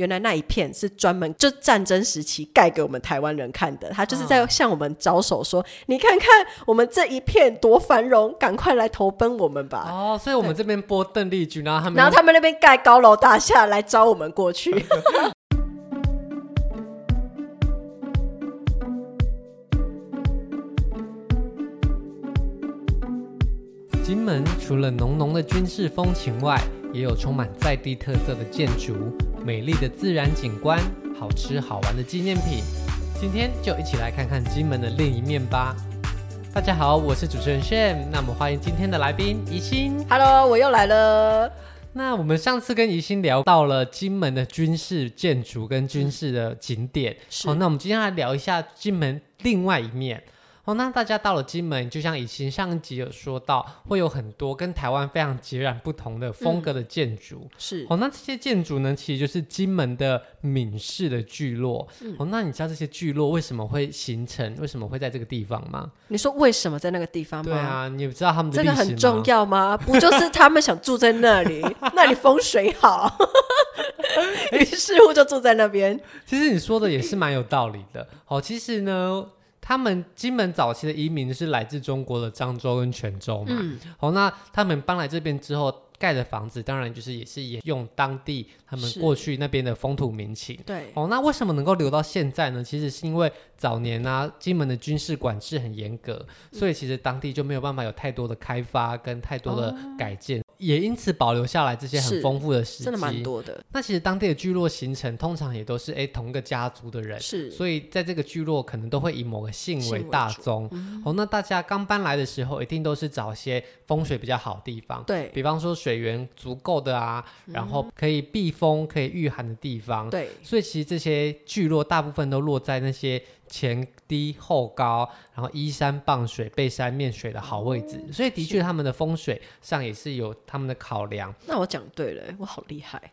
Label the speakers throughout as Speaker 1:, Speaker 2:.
Speaker 1: 原来那一片是专门就战争时期盖给我们台湾人看的，他就是在向我们招手说：“哦、你看看我们这一片多繁荣，赶快来投奔我们吧！”
Speaker 2: 哦，所以我们这边播邓丽君，然后他们
Speaker 1: 然后他们那边盖高楼大厦来招我们过去。
Speaker 2: 金门除了浓浓的军事风情外，也有充满在地特色的建筑、美丽的自然景观、好吃好玩的纪念品。今天就一起来看看金门的另一面吧。大家好，我是主持人 Sham，那么欢迎今天的来宾宜兴。
Speaker 1: Hello，我又来了。
Speaker 2: 那我们上次跟宜兴聊到了金门的军事建筑跟军事的景点，好，那我们今天来聊一下金门另外一面。哦，那大家到了金门，就像以前上一集有说到，会有很多跟台湾非常截然不同的风格的建筑。嗯、是哦，那这些建筑呢，其实就是金门的闽式的聚落。嗯、哦，那你知道这些聚落为什么会形成？为什么会在这个地方吗？
Speaker 1: 你说为什么在那个地方吗？
Speaker 2: 对啊，你知道他们？
Speaker 1: 这个很重要吗？不就是他们想住在那里，那里风水好，于是乎就住在那边。
Speaker 2: 其实你说的也是蛮有道理的。哦，其实呢。他们金门早期的移民是来自中国的漳州跟泉州嘛，嗯，好，那他们搬来这边之后盖的房子，当然就是也是沿用当地他们过去那边的风土民情，对，哦，那为什么能够留到现在呢？其实是因为早年啊，金门的军事管制很严格，所以其实当地就没有办法有太多的开发跟太多的改建。哦也因此保留下来这些很丰富的史迹，
Speaker 1: 真的蛮多的。
Speaker 2: 那其实当地的聚落形成，通常也都是哎同一个家族的人，是，所以在这个聚落可能都会以某个姓为大宗。嗯、哦，那大家刚搬来的时候，一定都是找些风水比较好的地方，对，比方说水源足够的啊，然后可以避风、可以御寒的地方。对，所以其实这些聚落大部分都落在那些。前低后高，然后依山傍水、背山面水的好位置，所以的确他们的风水上也是有他们的考量。
Speaker 1: 那我讲对了，我好厉害。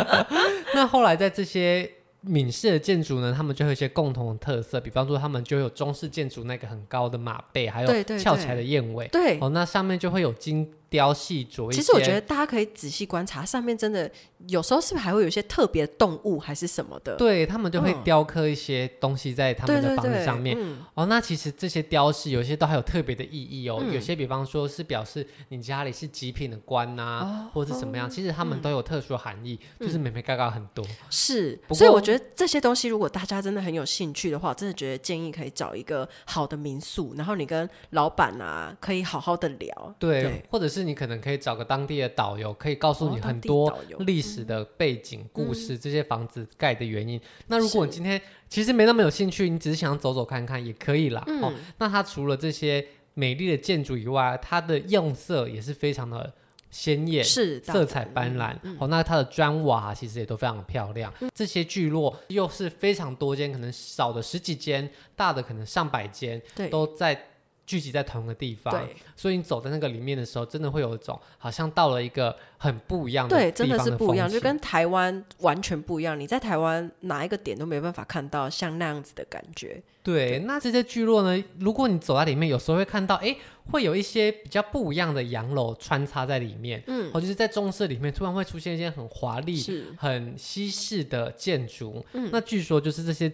Speaker 2: 那后来在这些闽式的建筑呢，他们就有一些共同的特色，比方说他们就有中式建筑那个很高的马背，还有翘起来的燕尾。对，哦，那上面就会有金。雕细琢，
Speaker 1: 其实我觉得大家可以仔细观察，上面真的有时候是不是还会有一些特别的动物还是什么的？对，
Speaker 2: 他们就会雕刻一些东西在他们的房子上面。哦，那其实这些雕饰有些都还有特别的意义哦。嗯、有些比方说是表示你家里是极品的官呐、啊，哦、或者是什么样，其实他们都有特殊的含义，嗯、就是美美嘎嘎很多。是，所以我觉得这些东西如果大家真的很有兴趣的话，真的觉得建议可以找一个好的民宿，然后你跟老板啊可以好好的聊。对，对或者是你可能可以找个当地的导游，可以告诉你很多历史的背景、哦、故事，嗯、这些房子盖的原因。嗯、那如果你今天其实没那么有兴趣，你只是想走走看看也可以啦。嗯、哦，那它除了这些美丽的建筑以外，它的用色也是非常的鲜艳，是色彩斑斓。嗯、哦，那它的砖瓦其实也都非常漂亮。嗯、这些聚落又是非常多间，可能少的十几间，大的可能上百间，对都在。聚集在同一个地方，所以你走在那个里面的时候，真的会有一种好像到了一个很不一样的地方的，对，真的是不一样，就跟台湾完全不一样。你在台湾哪一个点都没办法看到像那样子的感觉。对，对。那这些聚落呢，如果你走在里面，有时候会看到，哎，会有一些比较不一样的洋楼穿插在里面，嗯，或就是在中式里面突然会出现一些很华丽、很西式的建筑，嗯，那据说就是这些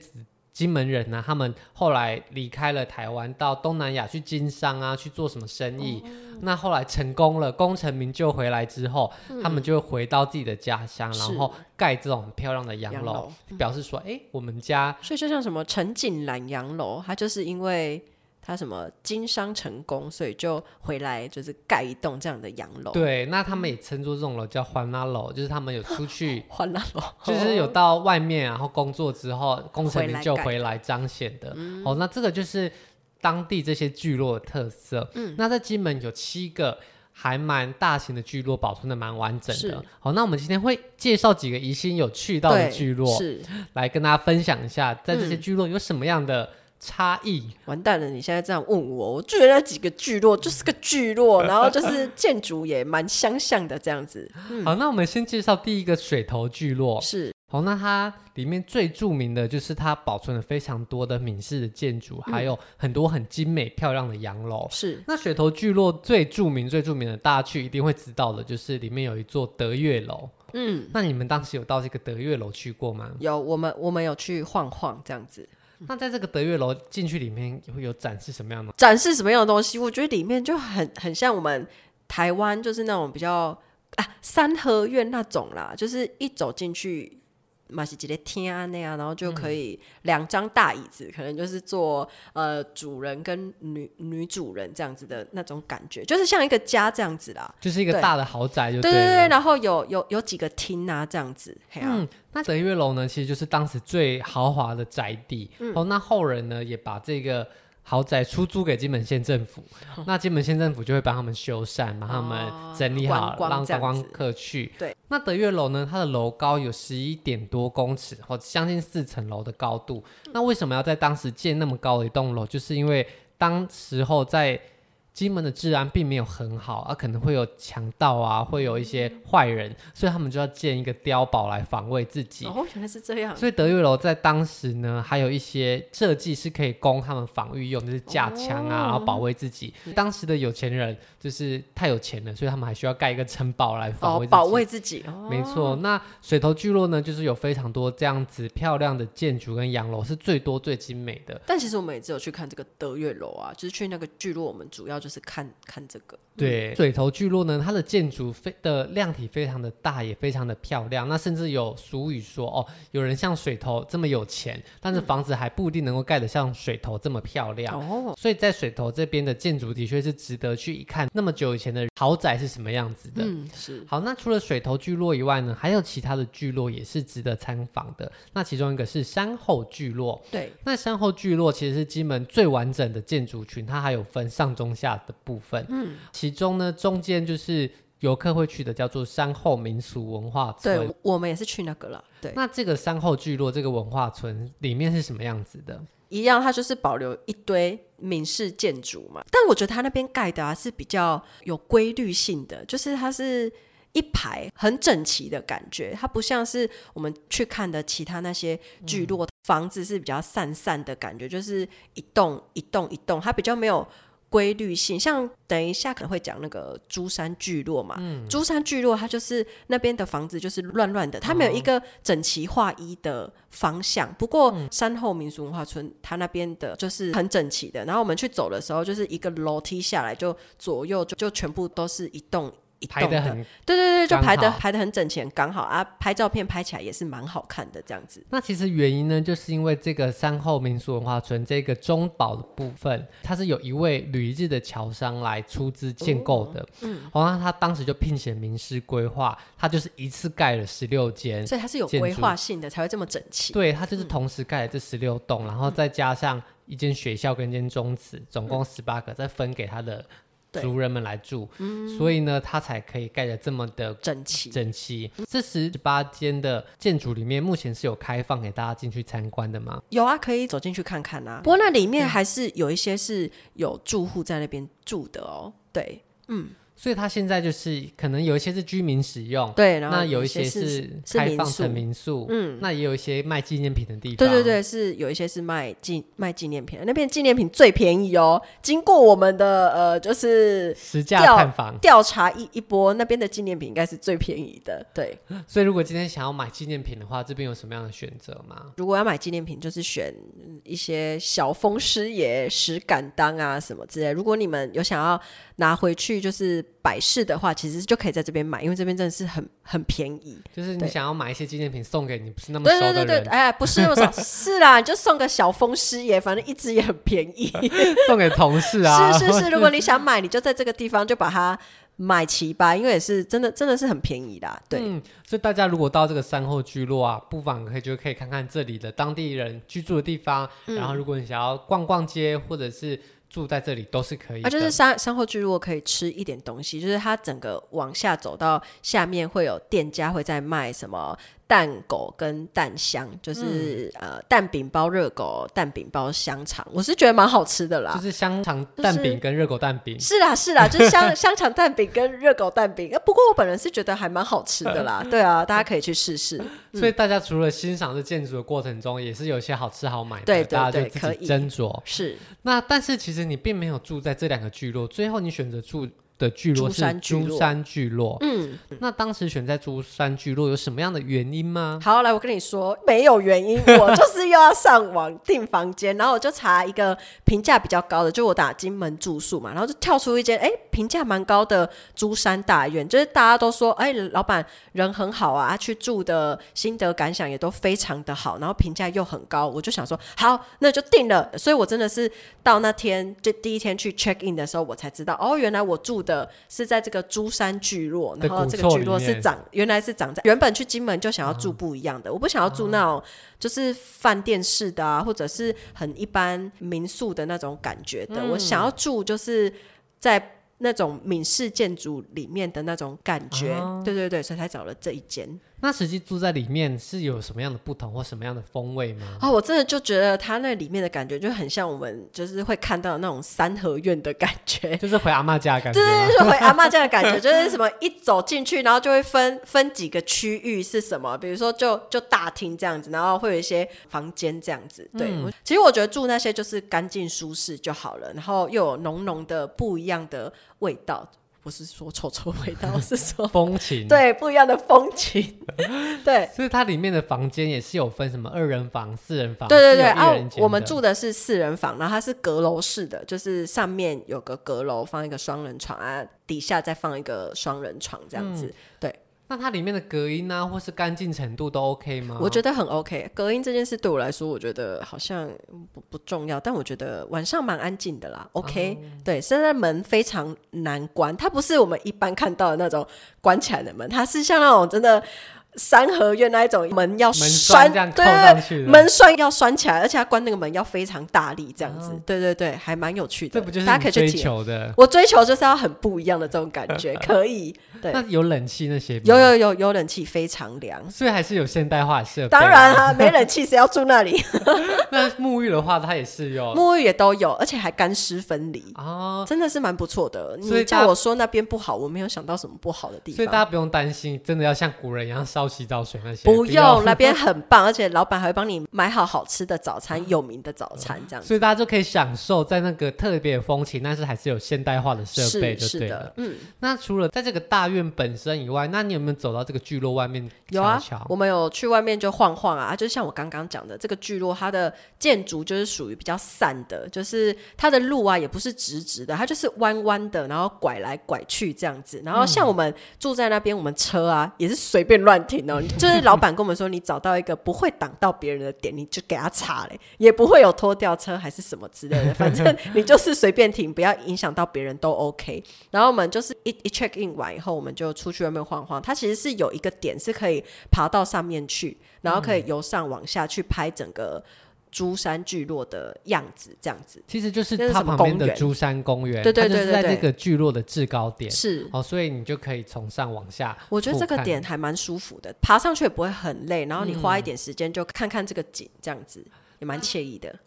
Speaker 2: 金门人呢、啊，他们后来离开了台湾，到东南亚去经商啊，去做什么生意？嗯、那后来成功了，功成名就回来之后，嗯、他们就回到自己的家乡，然后盖这种漂亮的洋楼，楼表示说：“哎、欸，我们家……所以就像什么陈景兰洋楼，它就是因为。”他什么经商成功，所以就回来就是盖一栋这样的洋楼。对，那他们也称作这种楼叫番仔楼，就是他们有出去 就是有到外面然后工作之后，工程名就回来彰显的。哦，那这个就是当地这些聚落的特色。嗯，那在金门有七个还蛮大型的聚落，保存的蛮完整的。好，那我们今天会介绍几个宜兴有去到的聚落，是来跟大家分享一下，在这些聚落有什么样的。差异完蛋了！你现在这样问我，我觉得那几个聚落就是个聚落，然后就是建筑也蛮相像的这样子。嗯、好，那我们先介绍第一个水头聚落。是，好，那它里面最著名的就是它保存了非常多的闽式的建筑，嗯、还有很多很精美漂亮的洋楼。是，那水头聚落最著名、最著名的，大家去一定会知道的，就是里面有一座德月楼。嗯，那你们当时有到这个德月楼去过吗？
Speaker 1: 有，我们我们有去晃晃这样子。
Speaker 2: 那在这个德月楼进去里面会有展示什么样的？
Speaker 1: 展示什么样的东西？我觉得里面就很很像我们台湾，就是那种比较啊三合院那种啦，就是一走进去。马西吉列天啊那样，然后就可以两张大椅子，嗯、可能就是坐呃主人跟女女主人这样子的那种感觉，就是像一个家这样子啦，
Speaker 2: 就是一个大的豪宅就对，
Speaker 1: 对对对，然后有有有几个厅啊这样子。嗯，
Speaker 2: 那德月楼呢，其实就是当时最豪华的宅地。嗯、哦，那后人呢也把这个。豪宅出租给金门县政府，那金门县政府就会帮他们修缮，帮他们整理好，让观光客去。对，那德月楼呢？它的楼高有十一点多公尺，或将近四层楼的高度。那为什么要在当时建那么高的一栋楼？就是因为当时候在。金门的治安并没有很好，啊，可能会有强盗啊，会有一些坏人，所以他们就要建一个碉堡来防卫自己。
Speaker 1: 哦，原来是这样。
Speaker 2: 所以德月楼在当时呢，还有一些设计是可以供他们防御用，就是架枪啊，哦、然后保卫自己。当时的有钱人就是太有钱了，所以他们还需要盖一个城堡来防卫自己。哦、保卫自己。哦、没错。那水头聚落呢，就是有非常多这样子漂亮的建筑跟洋楼，是最多最精美的。
Speaker 1: 但其实我们也只有去看这个德月楼啊，就是去那个聚落，我们主要。就是看看这个，
Speaker 2: 对，水头聚落呢，它的建筑非的量体非常的大，也非常的漂亮。那甚至有俗语说，哦，有人像水头这么有钱，但是房子还不一定能够盖得像水头这么漂亮。哦，所以在水头这边的建筑的确是值得去一看。那么久以前的豪宅是什么样子的？
Speaker 1: 嗯，是。
Speaker 2: 好，那除了水头聚落以外呢，还有其他的聚落也是值得参访的。那其中一个是山后聚落。
Speaker 1: 对，
Speaker 2: 那山后聚落其实是金门最完整的建筑群，它还有分上中下。的部分，嗯，其中呢，中间就是游客会去的，叫做山后民俗文化村。
Speaker 1: 对，我们也是去那个了。对，
Speaker 2: 那这个山后聚落这个文化村里面是什么样子的？
Speaker 1: 一样，它就是保留一堆闽式建筑嘛。但我觉得它那边盖的啊是比较有规律性的，就是它是一排很整齐的感觉，它不像是我们去看的其他那些聚落，嗯、房子是比较散散的感觉，就是一栋一栋一栋，它比较没有。规律性，像等一下可能会讲那个珠山聚落嘛，嗯、珠山聚落它就是那边的房子就是乱乱的，它没有一个整齐划一的方向。哦、不过山后民俗文化村它那边的就是很整齐的，然后我们去走的时候，就是一个楼梯下来就左右就就全部都是一栋。
Speaker 2: 排得很，
Speaker 1: 对对对，就排的排的很整齐，刚好啊，拍照片拍起来也是蛮好看的这样子。
Speaker 2: 那其实原因呢，就是因为这个山后民俗文化村这个中保的部分，它是有一位旅日的侨商来出资建构的。哦、嗯，然后他当时就聘请名师规划，他就是一次盖了十六间，
Speaker 1: 所以它是有规划性的，才会这么整齐。
Speaker 2: 对，他就是同时盖了这十六栋，嗯、然后再加上一间学校跟一间宗祠，总共十八个，再分给他的。族人们来住，嗯、所以呢，它才可以盖得这么的整齐。整齐。这十八间的建筑里面，目前是有开放给大家进去参观的吗？
Speaker 1: 有啊，可以走进去看看啊。不过那里面还是有一些是有住户在那边住的哦。对，嗯。
Speaker 2: 所以它现在就是可能有一些是居民使用，
Speaker 1: 对，然后
Speaker 2: 那有一些是开放成民宿，嗯，那也有一些卖纪念品的地方，
Speaker 1: 对对对，是有一些是卖纪卖纪念品，那边纪念品最便宜哦。经过我们的呃，就是
Speaker 2: 实价探访
Speaker 1: 调查一一波，那边的纪念品应该是最便宜的。对，
Speaker 2: 所以如果今天想要买纪念品的话，这边有什么样的选择吗？
Speaker 1: 如果要买纪念品，就是选一些小风师爷、石敢当啊什么之类。如果你们有想要拿回去，就是。摆饰的话，其实就可以在这边买，因为这边真的是很很便宜。
Speaker 2: 就是你想要买一些纪念品送给你不是那么熟的人，对对对对，
Speaker 1: 哎，不是那么熟，是啦，你就送个小风师爷，反正一支也很便宜，
Speaker 2: 送给同事啊。
Speaker 1: 是是是，如果你想买，你就在这个地方就把它买齐吧，因为也是真的真的是很便宜的。对、嗯，
Speaker 2: 所以大家如果到这个山后聚落啊，不妨可以就可以看看这里的当地人居住的地方。嗯、然后，如果你想要逛逛街，或者是住在这里都是可以的，啊，
Speaker 1: 就是山山后聚落可以吃一点东西，就是它整个往下走到下面会有店家会在卖什么。蛋狗跟蛋香，就是、嗯、呃蛋饼包热狗，蛋饼包香肠，我是觉得蛮好吃的啦。
Speaker 2: 就是香肠蛋饼跟热狗蛋饼。
Speaker 1: 就是、是啦是啦，就是香 香肠蛋饼跟热狗蛋饼。不过我本人是觉得还蛮好吃的啦。对啊，大家可以去试试。
Speaker 2: 所以大家除了欣赏这建筑的过程中，也是有些好吃好买的，
Speaker 1: 对对对，
Speaker 2: 大家就自己斟酌。
Speaker 1: 是。
Speaker 2: 那但是其实你并没有住在这两个聚落，最后你选择住的聚落是
Speaker 1: 珠
Speaker 2: 山聚落，嗯，那当时选在珠山聚落有什么样的原因吗？
Speaker 1: 好，来我跟你说，没有原因，我 就是又要上网订房间，然后我就查一个评价比较高的，就我打金门住宿嘛，然后就跳出一间，哎，评价蛮高的珠山大院，就是大家都说，哎，老板人很好啊，去住的心得感想也都非常的好，然后评价又很高，我就想说，好，那就定了。所以我真的是到那天就第一天去 check in 的时候，我才知道，哦，原来我住的。的是在这个珠山聚落，然后这个聚落是长，原来是长在原本去金门就想要住不一样的，哦、我不想要住那种就是饭店式的啊，或者是很一般民宿的那种感觉的，嗯、我想要住就是在那种闽式建筑里面的那种感觉，哦、对对对，所以才找了这一间。
Speaker 2: 那实际住在里面是有什么样的不同或什么样的风味吗？
Speaker 1: 啊、哦，我真的就觉得它那里面的感觉就很像我们就是会看到的那种三合院的感觉，
Speaker 2: 就是回阿妈家的感觉。
Speaker 1: 对对对，就回阿妈家的感觉，就是什么一走进去，然后就会分分几个区域是什么，比如说就就大厅这样子，然后会有一些房间这样子。对，嗯、其实我觉得住那些就是干净舒适就好了，然后又有浓浓的不一样的味道。不是说臭臭味道，是说
Speaker 2: 风情，
Speaker 1: 对，不一样的风情，对。
Speaker 2: 所以它里面的房间也是有分什么二人房、四人房，
Speaker 1: 对对对。啊，我们住的是四人房，然后它是阁楼式的，就是上面有个阁楼放一个双人床啊，底下再放一个双人床这样子，嗯、对。
Speaker 2: 那它里面的隔音啊，或是干净程度都 OK 吗？
Speaker 1: 我觉得很 OK。隔音这件事对我来说，我觉得好像不不重要，但我觉得晚上蛮安静的啦。OK，、哦、对，现在门非常难关，它不是我们一般看到的那种关起来的门，它是像那种真的。三合院那一种门要拴，对对，门栓要拴起来，而且它关那个门要非常大力，这样子，对对对，还蛮有趣的。
Speaker 2: 这不就是你追求的？
Speaker 1: 我追求就是要很不一样的这种感觉，可以。对，
Speaker 2: 那有冷气那些？
Speaker 1: 有有有有冷气，非常凉。
Speaker 2: 所以还是有现代化设备。
Speaker 1: 当然啊，没冷气谁要住那里？
Speaker 2: 那沐浴的话，它也是有
Speaker 1: 沐浴也都有，而且还干湿分离哦，真的是蛮不错的。你叫我说那边不好，我没有想到什么不好的地方。
Speaker 2: 所以大家不用担心，真的要像古人一样烧。洗澡水那些
Speaker 1: 不用，那边很棒，而且老板还会帮你买好好吃的早餐，有名的早餐这样子，
Speaker 2: 所以大家就可以享受在那个特别的风情，但是还是有现代化的设备，就对了。嗯，那除了在这个大院本身以外，那你有没有走到这个聚落外面？
Speaker 1: 有啊，我们有去外面就晃晃啊，就像我刚刚讲的，这个聚落它的建筑就是属于比较散的，就是它的路啊也不是直直的，它就是弯弯的，然后拐来拐去这样子。然后像我们住在那边，我们车啊也是随便乱停哦。就是老板跟我们说，你找到一个不会挡到别人的点，你就给他插嘞，也不会有拖吊车还是什么之类的，反正你就是随便停，不要影响到别人都 OK。然后我们就是一一 check in 完以后，我们就出去外面晃晃。它其实是有一个点是可以爬到上面去，然后可以由上往下去拍整个。珠山聚落的样子，这样子
Speaker 2: 其实就是它旁边的珠山公园，
Speaker 1: 对对对，
Speaker 2: 在这个聚落的制高点
Speaker 1: 是
Speaker 2: 哦，所以你就可以从上往下。
Speaker 1: 我觉得这个点还蛮舒服的，爬上去也不会很累，然后你花一点时间就看看这个景，这样子也蛮惬意的。嗯、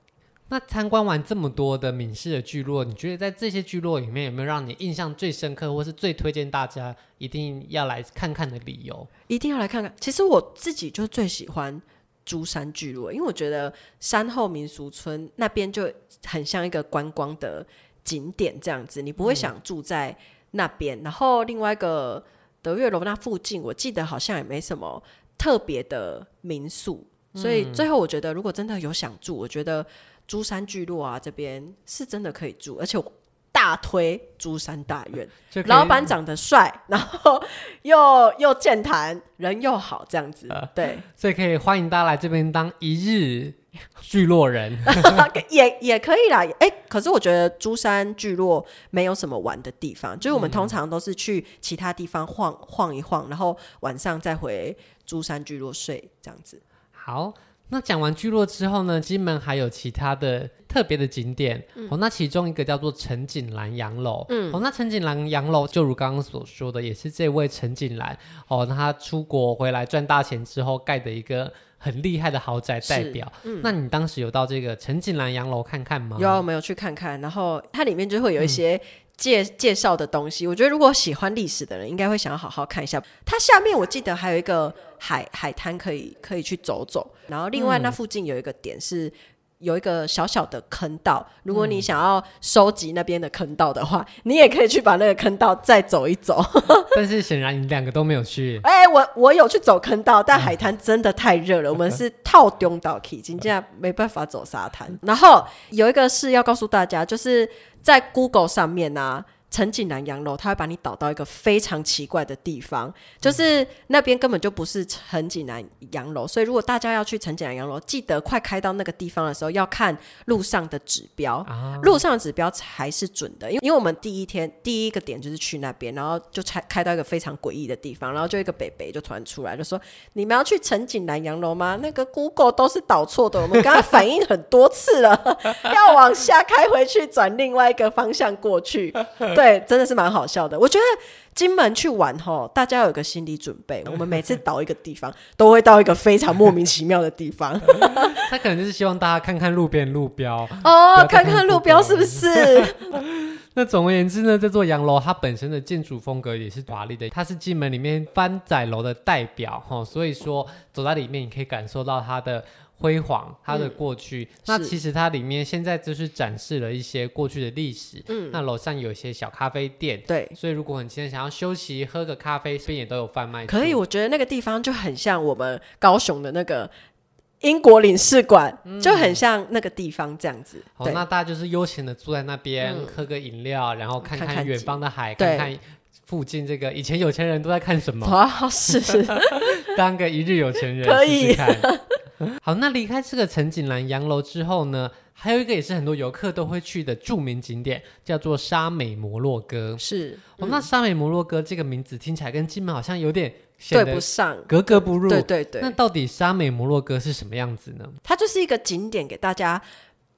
Speaker 2: 那参观完这么多的闽式的聚落，你觉得在这些聚落里面有没有让你印象最深刻，或是最推荐大家一定要来看看的理由？
Speaker 1: 一定要来看看。其实我自己就最喜欢。珠山聚落，因为我觉得山后民俗村那边就很像一个观光的景点这样子，你不会想住在那边。嗯、然后另外一个德月楼那附近，我记得好像也没什么特别的民宿，嗯、所以最后我觉得如果真的有想住，我觉得珠山聚落啊这边是真的可以住，而且我。大推珠山大院，老板长得帅，然后又又健谈，人又好，这样子，呃、对，
Speaker 2: 所以可以欢迎大家来这边当一日聚落人，
Speaker 1: 也也可以啦。哎、欸，可是我觉得珠山聚落没有什么玩的地方，就是我们通常都是去其他地方晃晃一晃，然后晚上再回珠山聚落睡，这样子。
Speaker 2: 好。那讲完聚落之后呢，金门还有其他的特别的景点、嗯、哦。那其中一个叫做陈景兰洋楼，嗯，哦，那陈景兰洋楼就如刚刚所说的，也是这位陈景兰哦，他出国回来赚大钱之后盖的一个很厉害的豪宅代表。嗯，那你当时有到这个陈景兰洋楼看看吗？
Speaker 1: 有，没有去看看。然后它里面就会有一些、嗯。介介绍的东西，我觉得如果喜欢历史的人，应该会想要好好看一下。它下面我记得还有一个海海滩可以可以去走走，然后另外那附近有一个点是有一个小小的坑道，如果你想要收集那边的坑道的话，嗯、你也可以去把那个坑道再走一走。
Speaker 2: 但是显然你两个都没有去。
Speaker 1: 哎、欸，我我有去走坑道，但海滩真的太热了，嗯、我们是套中岛 K，今天没办法走沙滩。然后有一个事要告诉大家，就是在 Google 上面呢、啊。陈景南洋楼，他会把你导到一个非常奇怪的地方，就是那边根本就不是陈景南洋楼，所以如果大家要去陈景南洋楼，记得快开到那个地方的时候，要看路上的指标，啊、路上的指标才是准的。因为因为我们第一天第一个点就是去那边，然后就开开到一个非常诡异的地方，然后就一个北北就突然出来就说：“你们要去陈景南洋楼吗？那个 Google 都是导错的，我们刚刚反应很多次了，要往下开回去，转另外一个方向过去。”对。对，真的是蛮好笑的。我觉得金门去玩吼，大家有个心理准备。我们每次到一个地方，都会到一个非常莫名其妙的地方。
Speaker 2: 他可能就是希望大家看看路边路标
Speaker 1: 哦，看看路标是不是？
Speaker 2: 那总而言之呢，这座洋楼它本身的建筑风格也是华丽的，它是金门里面番仔楼的代表吼，所以说走在里面，你可以感受到它的。辉煌，它的过去。嗯、那其实它里面现在就是展示了一些过去的历史。嗯，那楼上有一些小咖啡店。对，所以如果你今天想要休息，喝个咖啡，这边也都有贩卖。
Speaker 1: 可以，我觉得那个地方就很像我们高雄的那个英国领事馆，嗯、就很像那个地方这样子。
Speaker 2: 好，那大家就是悠闲的坐在那边，嗯、喝个饮料，然后看看远方的海，看看，看看附近这个以前有钱人都在看什么。
Speaker 1: 哇，是是，
Speaker 2: 当个一日有钱人
Speaker 1: 可以。
Speaker 2: 试试好，那离开这个陈景兰洋楼之后呢，还有一个也是很多游客都会去的著名景点，叫做沙美摩洛哥。是，嗯、哦，那沙美摩洛哥这个名字听起来跟金门好像有点对不上，格格不入。对对对。那到底沙美摩洛哥是什么样子呢？
Speaker 1: 它就是一个景点，给大家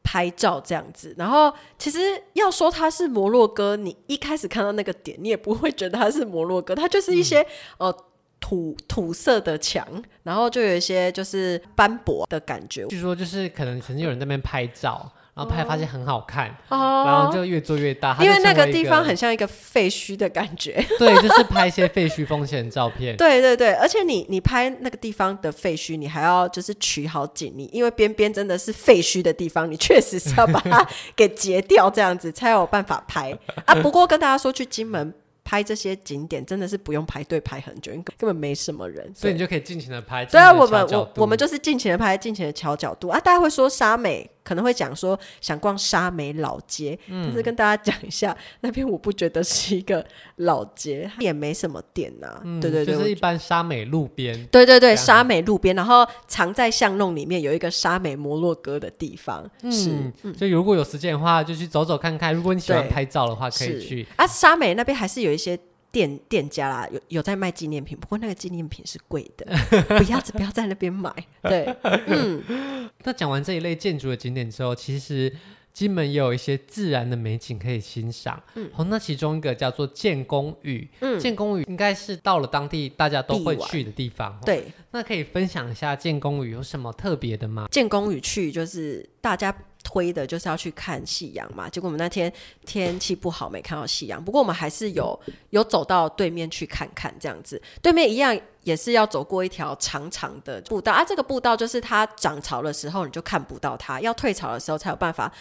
Speaker 1: 拍照这样子。然后，其实要说它是摩洛哥，你一开始看到那个点，你也不会觉得它是摩洛哥，它就是一些、嗯、呃。土土色的墙，然后就有一些就是斑驳的感觉。
Speaker 2: 据说就是可能曾经有人在那边拍照，然后拍发现很好看，哦、然后就越做越大。
Speaker 1: 因为那个地方很像一个废墟的感觉。
Speaker 2: 对，就是拍一些废墟风景照片。
Speaker 1: 对对对，而且你你拍那个地方的废墟，你还要就是取好景，你因为边边真的是废墟的地方，你确实是要把它给截掉，这样子才有办法拍啊。不过跟大家说，去金门。拍这些景点真的是不用排队排很久，因为根本没什么人，
Speaker 2: 所以你就可以尽情的拍。
Speaker 1: 对啊，我们我我们就是尽情的拍，尽情的调角度啊。大家会说沙美。可能会讲说想逛沙美老街，嗯、但是跟大家讲一下，那边我不觉得是一个老街，也没什么店呐、啊。嗯、对对对，
Speaker 2: 就是一般沙美路边。
Speaker 1: 对对对，沙美路边，然后藏在巷弄里面有一个沙美摩洛哥的地方。嗯、是，
Speaker 2: 所以如果有时间的话，就去走走看看。如果你喜欢拍照的话，可以去。
Speaker 1: 啊，沙美那边还是有一些。店店家啦，有有在卖纪念品，不过那个纪念品是贵的，不要不要在那边买。对，嗯。
Speaker 2: 那讲完这一类建筑的景点之后，其实金门也有一些自然的美景可以欣赏。嗯，好，那其中一个叫做建功屿，嗯，建功屿应该是到了当地大家都会去的地方。对，那可以分享一下建功屿有什么特别的吗？
Speaker 1: 建功屿去就是大家。推的就是要去看夕阳嘛，结果我们那天天气不好，没看到夕阳。不过我们还是有有走到对面去看看，这样子。对面一样也是要走过一条长长的步道啊，这个步道就是它涨潮的时候你就看不到它，要退潮的时候才有办法。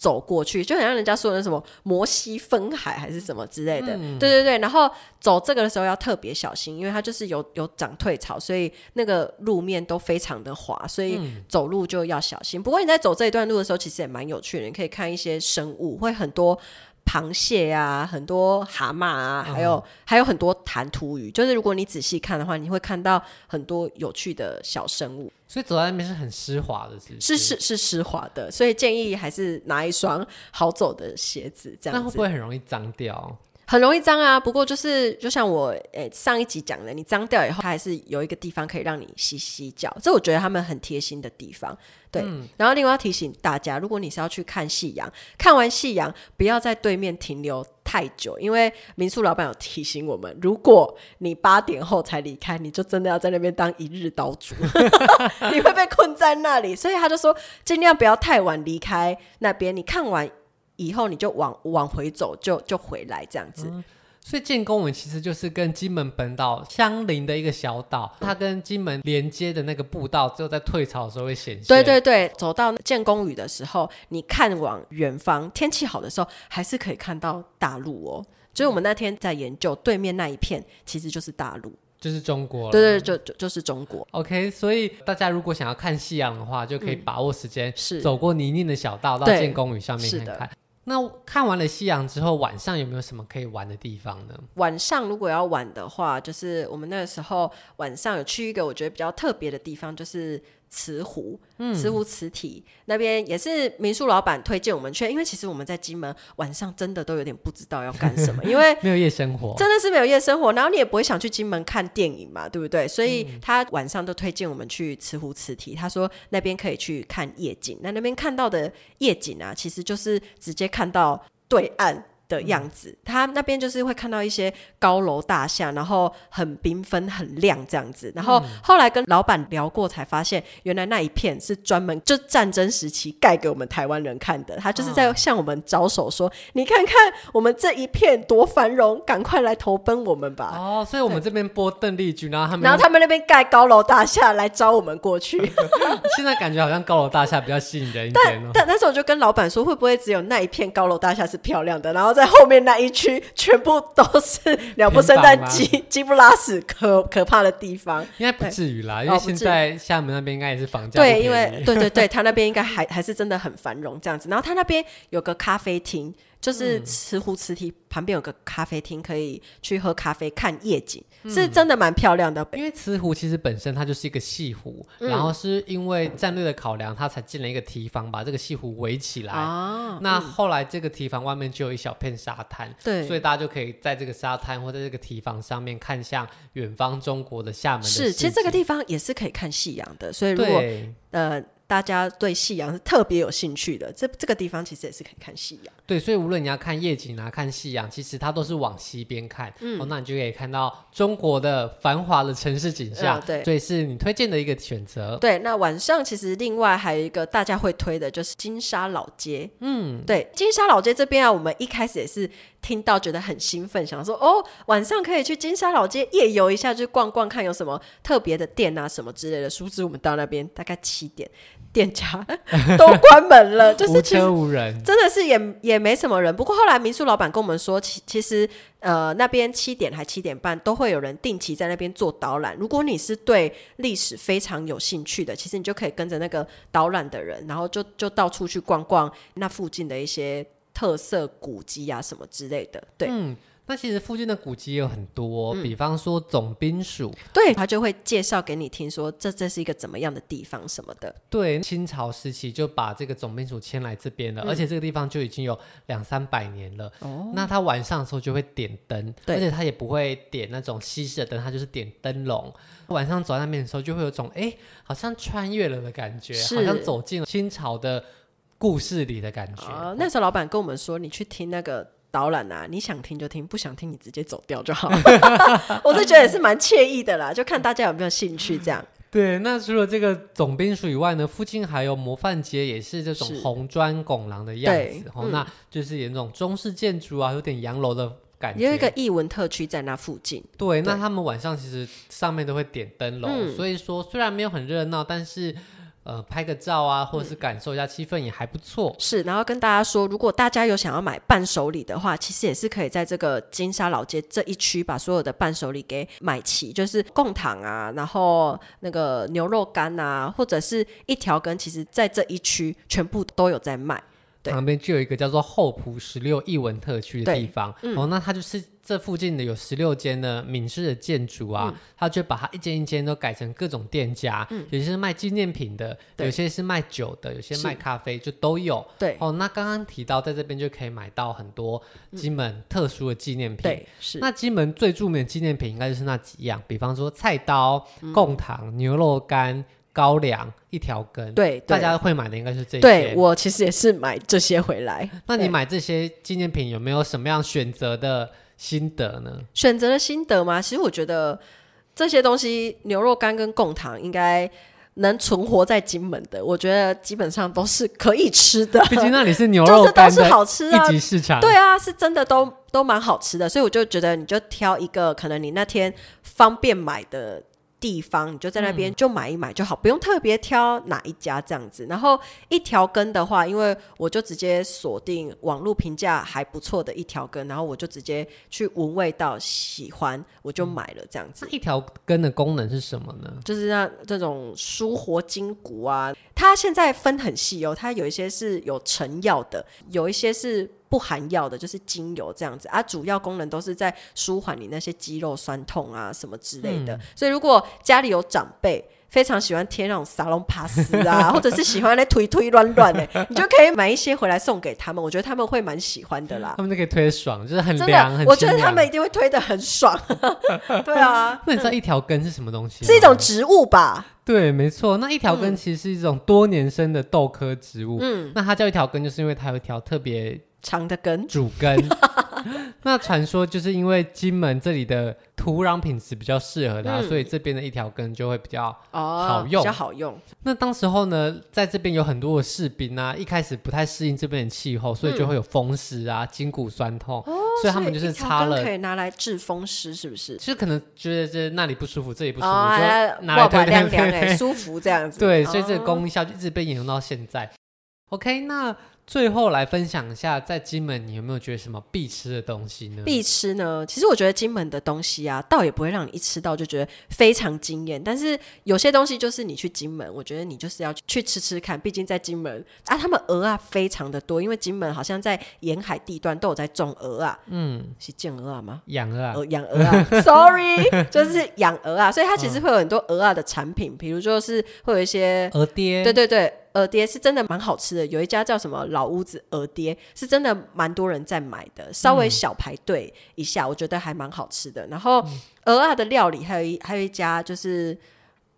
Speaker 1: 走过去就很像人家说的什么摩西分海还是什么之类的，嗯、对对对。然后走这个的时候要特别小心，因为它就是有有长退潮，所以那个路面都非常的滑，所以走路就要小心。嗯、不过你在走这一段路的时候，其实也蛮有趣的，你可以看一些生物，会很多。螃蟹啊，很多蛤蟆啊，还有、嗯、还有很多弹涂鱼。就是如果你仔细看的话，你会看到很多有趣的小生物。
Speaker 2: 所以走在那边是很湿滑的，是
Speaker 1: 是是是湿滑的。所以建议还是拿一双好走的鞋子，这样子。那
Speaker 2: 会不会很容易脏掉？
Speaker 1: 很容易脏啊。不过就是就像我诶、欸、上一集讲的，你脏掉以后，它还是有一个地方可以让你洗洗脚。这我觉得他们很贴心的地方。对，嗯、然后另外要提醒大家，如果你是要去看夕阳，看完夕阳不要在对面停留太久，因为民宿老板有提醒我们，如果你八点后才离开，你就真的要在那边当一日岛主，你会被困在那里。所以他就说，尽量不要太晚离开那边。你看完以后，你就往往回走就，就就回来这样子。嗯
Speaker 2: 所以建功屿其实就是跟金门本岛相邻的一个小岛，它跟金门连接的那个步道，只有在退潮的时候会显现。
Speaker 1: 对对对，走到建功屿的时候，你看往远方，天气好的时候，还是可以看到大陆哦。所以我们那天在研究，对面那一片其实就是大陆。
Speaker 2: 就是中国，
Speaker 1: 对对，就就就是中国。
Speaker 2: OK，所以大家如果想要看夕阳的话，就可以把握时间，
Speaker 1: 是
Speaker 2: 走过泥泞的小道到建功屿上面看看。那看完了夕阳之后，晚上有没有什么可以玩的地方呢？
Speaker 1: 晚上如果要玩的话，就是我们那个时候晚上有去一个我觉得比较特别的地方，就是。慈湖，慈湖磁体、嗯、那边也是民宿老板推荐我们去，因为其实我们在金门晚上真的都有点不知道要干什么，因为
Speaker 2: 没有夜生活，
Speaker 1: 真的是没有夜生活，然后你也不会想去金门看电影嘛，对不对？所以他晚上都推荐我们去慈湖磁体，他说那边可以去看夜景，那那边看到的夜景啊，其实就是直接看到对岸。的样子，他那边就是会看到一些高楼大厦，然后很缤纷、很亮这样子。然后后来跟老板聊过，才发现原来那一片是专门就战争时期盖给我们台湾人看的。他就是在向我们招手说：“哦、你看看我们这一片多繁荣，赶快来投奔我们吧！”
Speaker 2: 哦，所以我们这边播邓丽君，然后他们
Speaker 1: 然后他们那边盖高楼大厦来招我们过去。
Speaker 2: 现在感觉好像高楼大厦比较吸引人一点、哦。
Speaker 1: 但但那时候我就跟老板说，会不会只有那一片高楼大厦是漂亮的？然后在后面那一区全部都是鸟不生蛋、鸡鸡不拉屎，可可怕的地方。
Speaker 2: 应该不至于啦，因为现在厦门那边应该也是房价。
Speaker 1: 对，因为对对对，他那边应该还还是真的很繁荣这样子。然后他那边有个咖啡厅。就是慈湖慈体旁边有个咖啡厅，可以去喝咖啡、看夜景，嗯、是真的蛮漂亮的。
Speaker 2: 因为慈湖其实本身它就是一个西湖，嗯、然后是因为战略的考量，它才建了一个堤防，把这个西湖围起来。啊、那后来这个堤防外面就有一小片沙滩，对，所以大家就可以在这个沙滩或在这个堤防上面看向远方中国的厦门的。
Speaker 1: 是，其实这个地方也是可以看夕阳的，所以如果呃。大家对夕阳是特别有兴趣的，这这个地方其实也是可以看夕阳。
Speaker 2: 对，所以无论你要看夜景啊，看夕阳，其实它都是往西边看，嗯，哦，那你就可以看到中国的繁华的城市景象。嗯、对，所以是你推荐的一个选择。
Speaker 1: 对，那晚上其实另外还有一个大家会推的就是金沙老街。嗯，对，金沙老街这边啊，我们一开始也是听到觉得很兴奋，想说哦，晚上可以去金沙老街夜游一下，就逛逛看有什么特别的店啊什么之类的。殊不知我们到那边大概七点。店家 都关门了，就是其
Speaker 2: 实
Speaker 1: 真的是也也没什么人。不过后来民宿老板跟我们说，其其实呃那边七点还七点半都会有人定期在那边做导览。如果你是对历史非常有兴趣的，其实你就可以跟着那个导览的人，然后就就到处去逛逛那附近的一些特色古迹啊什么之类的。对。嗯
Speaker 2: 那其实附近的古迹也有很多，嗯、比方说总兵署，
Speaker 1: 对，他就会介绍给你听说，这这是一个怎么样的地方什么的。
Speaker 2: 对，清朝时期就把这个总兵署迁来这边了，嗯、而且这个地方就已经有两三百年了。哦，那他晚上的时候就会点灯，对，而且他也不会点那种西式的灯，他就是点灯笼。晚上走在那边的时候，就会有种哎，好像穿越了的感觉，是好像走进了清朝的故事里的感觉。
Speaker 1: 哦、那时候老板跟我们说，你去听那个。导览啊，你想听就听，不想听你直接走掉就好。我是觉得也是蛮惬意的啦，就看大家有没有兴趣这样。
Speaker 2: 对，那除了这个总兵署以外呢，附近还有模范街，也是这种红砖拱廊的样子，哦，那就是有那种中式建筑啊，有点洋楼的感觉。
Speaker 1: 有一个艺文特区在那附近。
Speaker 2: 对，那他们晚上其实上面都会点灯笼，嗯、所以说虽然没有很热闹，但是。呃，拍个照啊，或者是感受一下气氛也还不
Speaker 1: 错。是，然后跟大家说，如果大家有想要买伴手礼的话，其实也是可以在这个金沙老街这一区把所有的伴手礼给买齐，就是贡糖啊，然后那个牛肉干啊，或者是一条根，其实在这一区全部都有在卖。
Speaker 2: 旁边就有一个叫做后埔十六艺文特区的地方，嗯、哦，那它就是这附近的有十六间的闽式的建筑啊，嗯、它就把它一间一间都改成各种店家，嗯、有些是卖纪念品的，有些是卖酒的，有些卖咖啡，就都有。对，哦，那刚刚提到在这边就可以买到很多金门特殊的纪念品。对，是。那金门最著名的纪念品应该就是那几样，比方说菜刀、贡糖、嗯、牛肉干。高粱一条根，对，大家会买的应该是这些。
Speaker 1: 对，我其实也是买这些回来。
Speaker 2: 那你买这些纪念品有没有什么样选择的心得呢？
Speaker 1: 选择的心得吗？其实我觉得这些东西，牛肉干跟贡糖应该能存活在金门的，我觉得基本上都是可以吃的。
Speaker 2: 毕竟那里是牛肉干的一级市场，
Speaker 1: 对啊，是真的都都蛮好吃的，所以我就觉得你就挑一个可能你那天方便买的。地方你就在那边就买一买就好，嗯、不用特别挑哪一家这样子。然后一条根的话，因为我就直接锁定网络评价还不错的一条根，然后我就直接去闻味道喜欢，我就买了这样子。
Speaker 2: 嗯、一条根的功能是什么呢？
Speaker 1: 就是让这种舒活筋骨啊。它现在分很细哦，它有一些是有成药的，有一些是。不含药的，就是精油这样子啊，主要功能都是在舒缓你那些肌肉酸痛啊什么之类的。嗯、所以如果家里有长辈非常喜欢贴那种沙龙帕斯啊，或者是喜欢那推推乱乱的，你就可以买一些回来送给他们。我觉得他们会蛮喜欢的啦。
Speaker 2: 他们就可以推得爽，就是很凉，很
Speaker 1: 我觉得他们一定会推得很爽。对啊，
Speaker 2: 那你知道一条根是什么东西？
Speaker 1: 是一种植物吧？
Speaker 2: 对，没错。那一条根其实是一种多年生的豆科植物。嗯，那它叫一条根，就是因为它有一条特别。
Speaker 1: 长的根，
Speaker 2: 主根。那传说就是因为金门这里的土壤品质比较适合它，嗯、所以这边的一条根就会比较好用，哦、
Speaker 1: 比较好用。
Speaker 2: 那当时候呢，在这边有很多的士兵啊，一开始不太适应这边的气候，所以就会有风湿啊、筋骨酸痛，哦、所以他们就是擦了
Speaker 1: 可以拿来治风湿，是不是？
Speaker 2: 其实可能觉得这那里不舒服，这里不舒服，哦、就拿来
Speaker 1: 凉凉舒服这样子。
Speaker 2: 对，所以这个功效就一直被沿用到现在。哦、OK，那。最后来分享一下，在金门你有没有觉得什么必吃的东西呢？
Speaker 1: 必吃呢？其实我觉得金门的东西啊，倒也不会让你一吃到就觉得非常惊艳。但是有些东西就是你去金门，我觉得你就是要去吃吃看。毕竟在金门啊，他们鹅啊非常的多，因为金门好像在沿海地段都有在种鹅啊。嗯，是见鹅啊吗？
Speaker 2: 养鹅啊，
Speaker 1: 养鹅啊。Sorry，就是养鹅啊。所以它其实会有很多鹅啊的产品，比如说是会有一些
Speaker 2: 鹅爹。
Speaker 1: 对对对。蚵爹是真的蛮好吃的，有一家叫什么老屋子蚵爹，是真的蛮多人在买的，稍微小排队一下，我觉得还蛮好吃的。然后蚵仔的料理还有一还有一家就是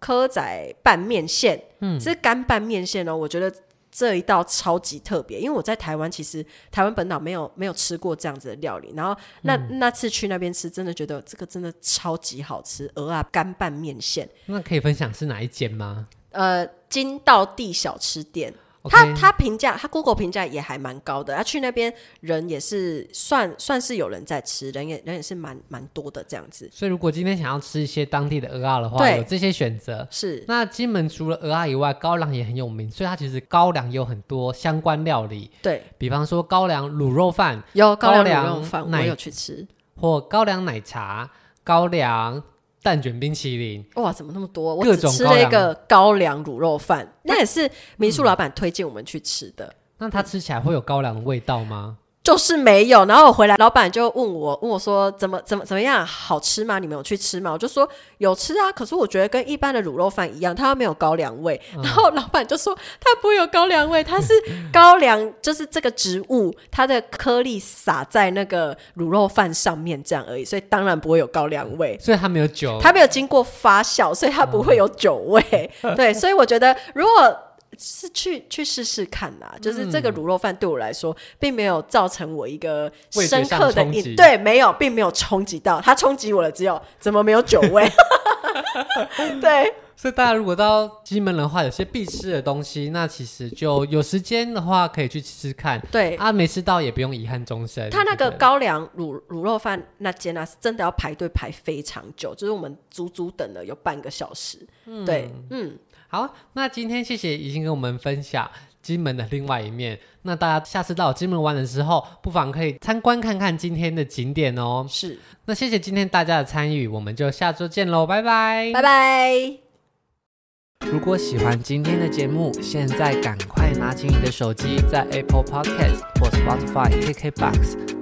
Speaker 1: 蚵仔拌面线，嗯，是干拌面线哦，我觉得这一道超级特别，因为我在台湾其实台湾本岛没有没有吃过这样子的料理，然后那、嗯、那次去那边吃，真的觉得这个真的超级好吃，鹅啊干拌面线。
Speaker 2: 那可以分享是哪一间吗？
Speaker 1: 呃，金道地小吃店他他评价，他 Google 评价也还蛮高的。他去那边人也是算算是有人在吃，人也人也是蛮蛮多的这样子。
Speaker 2: 所以如果今天想要吃一些当地的鹅啊的话，有这些选择。
Speaker 1: 是。
Speaker 2: 那金门除了鹅啊以外，高粱也很有名，所以它其实高粱也有很多相关料理。
Speaker 1: 对，
Speaker 2: 比方说高粱卤肉饭，
Speaker 1: 有高粱卤肉饭，我有去吃，
Speaker 2: 或高粱奶茶，高粱。蛋卷冰淇淋，
Speaker 1: 哇，怎么那么多？我只吃了一个高粱卤肉饭，那也是民宿老板推荐我们去吃的。嗯，
Speaker 2: 那它吃起来会有高粱的味道吗？
Speaker 1: 就是没有，然后我回来，老板就问我，问我说怎么怎么怎么样，好吃吗？你们有去吃吗？我就说有吃啊，可是我觉得跟一般的卤肉饭一样，它没有高粱味。嗯、然后老板就说它不会有高粱味，它是高粱，就是这个植物它的颗粒撒在那个卤肉饭上面这样而已，所以当然不会有高粱味。
Speaker 2: 所以它没有酒，
Speaker 1: 它没有经过发酵，所以它不会有酒味。嗯、对，所以我觉得如果。是去去试试看呐，就是这个卤肉饭对我来说，并没有造成我一个深刻的印，对，没有，并没有冲击到，它冲击我了，只有怎么没有酒味？对，
Speaker 2: 所以大家如果到金门的话，有些必吃的东西，那其实就有时间的话可以去吃吃看。
Speaker 1: 对
Speaker 2: 啊，没吃到也不用遗憾终生。
Speaker 1: 他那个高粱卤卤肉饭那间啊，是真的要排队排非常久，就是我们足足等了有半个小时。嗯、对，嗯。
Speaker 2: 好，那今天谢谢怡欣跟我们分享金门的另外一面。那大家下次到金门玩的时候，不妨可以参观看看今天的景点哦。
Speaker 1: 是，
Speaker 2: 那谢谢今天大家的参与，我们就下周见喽，拜拜，
Speaker 1: 拜拜。
Speaker 2: 如果喜欢今天的节目，现在赶快拿起你的手机，在 Apple Podcast 或 Spotify、KKBox